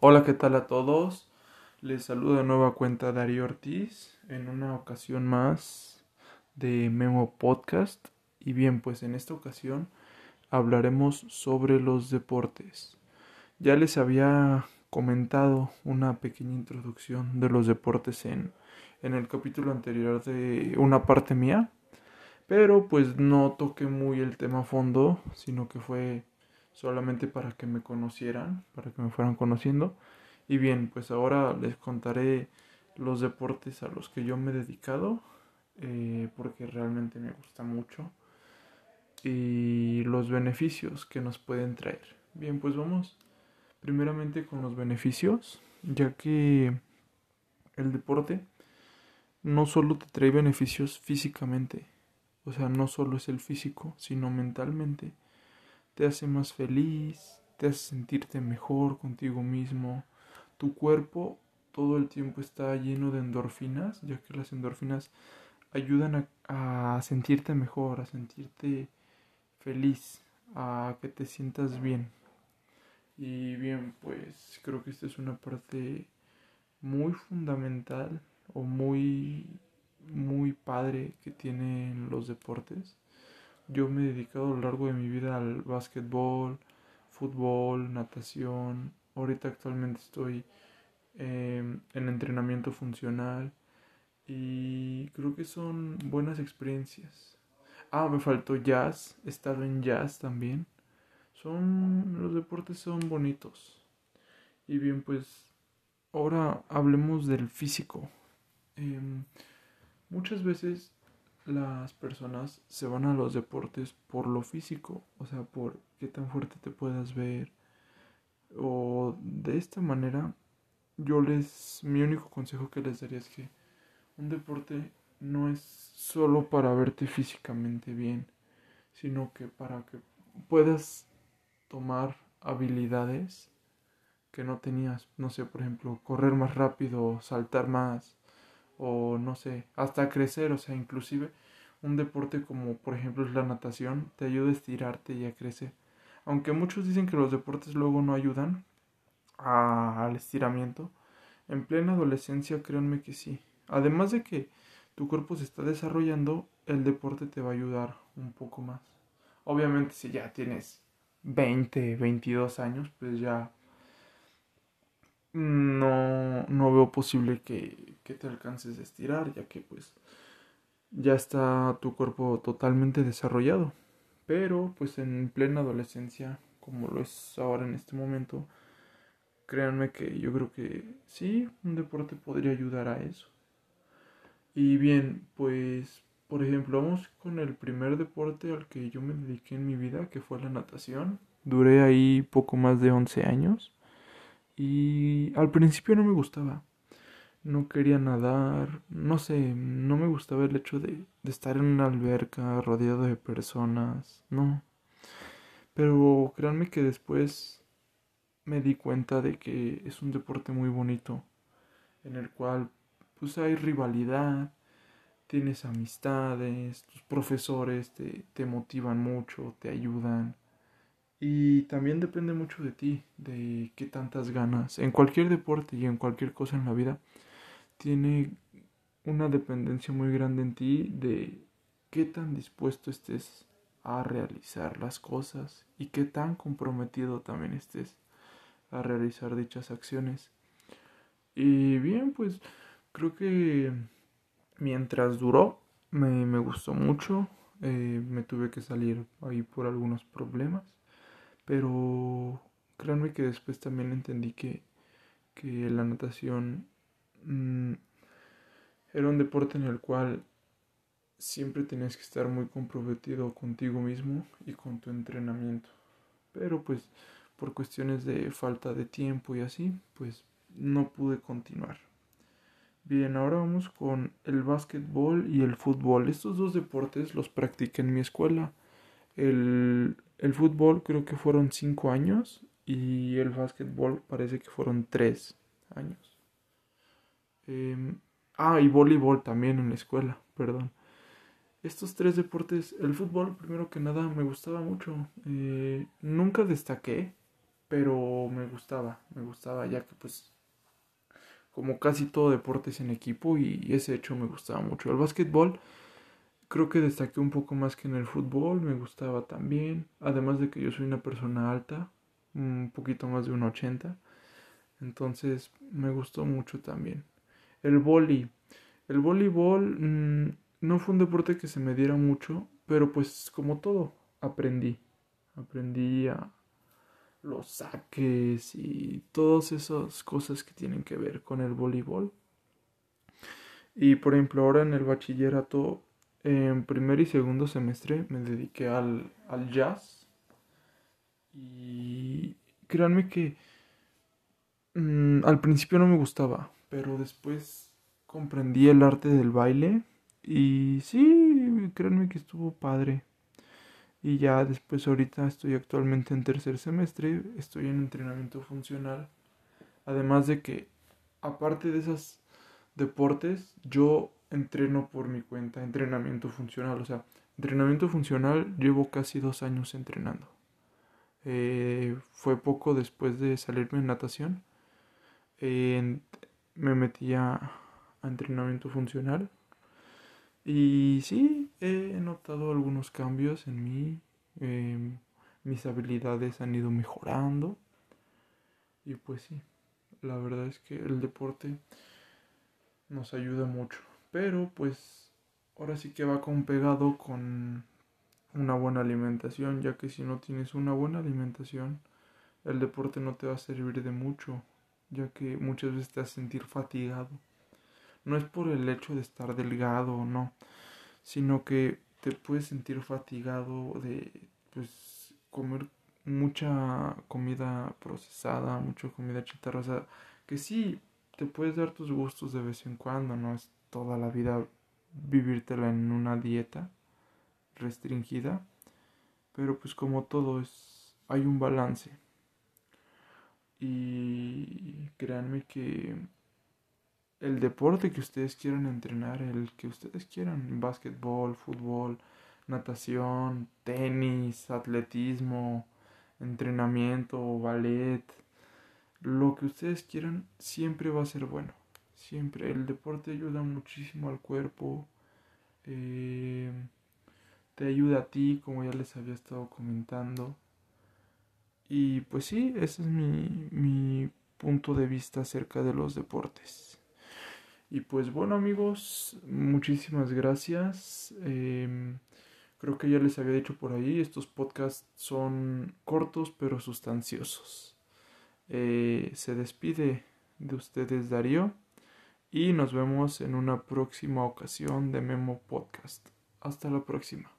Hola, ¿qué tal a todos? Les saludo de nueva cuenta Darío Ortiz en una ocasión más de Memo Podcast. Y bien, pues en esta ocasión hablaremos sobre los deportes. Ya les había comentado una pequeña introducción de los deportes en, en el capítulo anterior de una parte mía, pero pues no toqué muy el tema a fondo, sino que fue solamente para que me conocieran, para que me fueran conociendo. Y bien, pues ahora les contaré los deportes a los que yo me he dedicado, eh, porque realmente me gusta mucho, y los beneficios que nos pueden traer. Bien, pues vamos primeramente con los beneficios, ya que el deporte no solo te trae beneficios físicamente, o sea, no solo es el físico, sino mentalmente te hace más feliz, te hace sentirte mejor contigo mismo. Tu cuerpo todo el tiempo está lleno de endorfinas, ya que las endorfinas ayudan a, a sentirte mejor, a sentirte feliz, a que te sientas bien. Y bien, pues creo que esta es una parte muy fundamental o muy muy padre que tienen los deportes yo me he dedicado a lo largo de mi vida al básquetbol, fútbol, natación. Ahorita actualmente estoy em, en entrenamiento funcional y creo que son buenas experiencias. Ah, me faltó jazz, he estado en jazz también. Son los deportes son bonitos. Y bien, pues ahora hablemos del físico. Em, muchas veces las personas se van a los deportes por lo físico, o sea, por qué tan fuerte te puedas ver. O de esta manera, yo les, mi único consejo que les daría es que un deporte no es solo para verte físicamente bien, sino que para que puedas tomar habilidades que no tenías, no sé, por ejemplo, correr más rápido, saltar más, o no sé, hasta crecer, o sea, inclusive un deporte como por ejemplo es la natación te ayuda a estirarte y a crecer. Aunque muchos dicen que los deportes luego no ayudan al estiramiento, en plena adolescencia créanme que sí. Además de que tu cuerpo se está desarrollando, el deporte te va a ayudar un poco más. Obviamente si ya tienes 20, 22 años, pues ya no, no veo posible que, que te alcances a estirar, ya que pues ya está tu cuerpo totalmente desarrollado. Pero pues en plena adolescencia, como lo es ahora en este momento, créanme que yo creo que sí, un deporte podría ayudar a eso. Y bien, pues por ejemplo, vamos con el primer deporte al que yo me dediqué en mi vida, que fue la natación. Duré ahí poco más de 11 años. Y al principio no me gustaba. No quería nadar. No sé, no me gustaba el hecho de, estar en una alberca rodeado de personas. No. Pero créanme que después me di cuenta de que es un deporte muy bonito. En el cual pues hay rivalidad. Tienes amistades, tus profesores te, te motivan mucho, te ayudan. Y también depende mucho de ti, de qué tantas ganas. En cualquier deporte y en cualquier cosa en la vida, tiene una dependencia muy grande en ti de qué tan dispuesto estés a realizar las cosas y qué tan comprometido también estés a realizar dichas acciones. Y bien, pues creo que mientras duró, me, me gustó mucho. Eh, me tuve que salir ahí por algunos problemas. Pero créanme que después también entendí que, que la natación mm, era un deporte en el cual siempre tenías que estar muy comprometido contigo mismo y con tu entrenamiento. Pero pues por cuestiones de falta de tiempo y así, pues no pude continuar. Bien, ahora vamos con el básquetbol y el fútbol. Estos dos deportes los practiqué en mi escuela. El, el fútbol creo que fueron cinco años y el básquetbol parece que fueron tres años. Em, ah, y voleibol también en la escuela, perdón. Estos tres deportes, el fútbol primero que nada me gustaba mucho. Eh, nunca destaqué, pero me gustaba, me gustaba ya que pues como casi todo deporte es en equipo y ese hecho me gustaba mucho. El básquetbol creo que destaqué un poco más que en el fútbol, me gustaba también, además de que yo soy una persona alta, un poquito más de un 80, entonces me gustó mucho también. El boli, el voleibol mm, no fue un deporte que se me diera mucho, pero pues como todo, aprendí, aprendí a los saques y todas esas cosas que tienen que ver con el voleibol. Y por ejemplo, ahora en el bachillerato, en primer y segundo semestre, me dediqué al, al jazz. Y créanme que mm, al principio no me gustaba, pero después comprendí el arte del baile. Y sí, créanme que estuvo padre. Y ya después ahorita estoy actualmente en tercer semestre, estoy en entrenamiento funcional. Además de que, aparte de esos deportes, yo entreno por mi cuenta, entrenamiento funcional. O sea, entrenamiento funcional llevo casi dos años entrenando. Eh, fue poco después de salirme en natación. Me metí a entrenamiento funcional y sí, he notado algunos cambios en mí. Em, mis habilidades han ido mejorando. Y pues sí, la verdad es que el deporte nos ayuda mucho. Pero pues ahora sí que va con pegado con una buena alimentación, ya que si no tienes una buena alimentación, el deporte no te va a servir de mucho, ya que muchas veces te a sentir fatigado no es por el hecho de estar delgado o no, sino que te puedes sentir fatigado de pues comer mucha comida procesada, mucha comida chatarra, o sea, que sí te puedes dar tus gustos de vez en cuando, no es toda la vida vivírtela en una dieta restringida, pero pues como todo es hay un balance. Y créanme que el deporte que ustedes quieran entrenar, el que ustedes quieran, básquetbol, fútbol, natación, tenis, atletismo, entrenamiento, ballet, lo que ustedes quieran siempre va a ser bueno. Siempre el deporte ayuda muchísimo al cuerpo, eh, te ayuda a ti, como ya les había estado comentando. Y pues sí, ese es mi, mi punto de vista acerca de los deportes. Y pues bueno amigos, muchísimas gracias. Em, creo que ya les había dicho por ahí, estos podcasts son cortos pero sustanciosos. Eh, se despide de ustedes Darío y nos vemos en una próxima ocasión de Memo Podcast. Hasta la próxima.